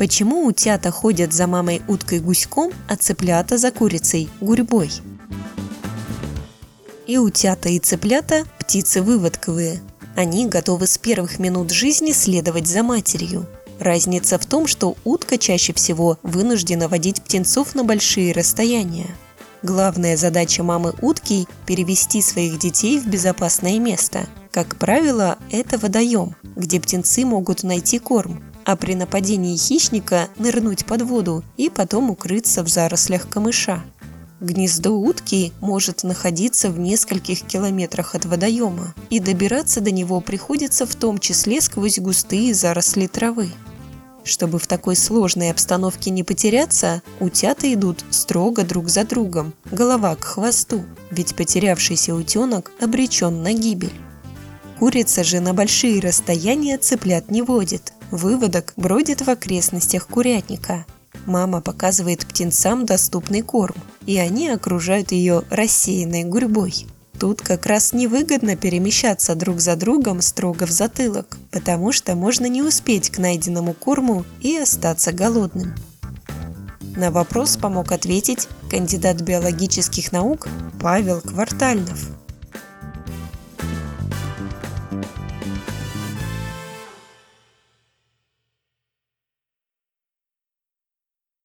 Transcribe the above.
Почему утята ходят за мамой уткой гуськом, а цыплята за курицей гурьбой? И утята, и цыплята – птицы выводковые. Они готовы с первых минут жизни следовать за матерью. Разница в том, что утка чаще всего вынуждена водить птенцов на большие расстояния. Главная задача мамы утки – перевести своих детей в безопасное место. Как правило, это водоем, где птенцы могут найти корм, а при нападении хищника нырнуть под воду и потом укрыться в зарослях камыша. Гнездо утки может находиться в нескольких километрах от водоема, и добираться до него приходится в том числе сквозь густые заросли травы. Чтобы в такой сложной обстановке не потеряться, утята идут строго друг за другом, голова к хвосту, ведь потерявшийся утенок обречен на гибель. Курица же на большие расстояния цыплят не водит, Выводок бродит в окрестностях курятника. Мама показывает птенцам доступный корм, и они окружают ее рассеянной гурьбой. Тут как раз невыгодно перемещаться друг за другом строго в затылок, потому что можно не успеть к найденному корму и остаться голодным. На вопрос помог ответить кандидат биологических наук Павел Квартальнов.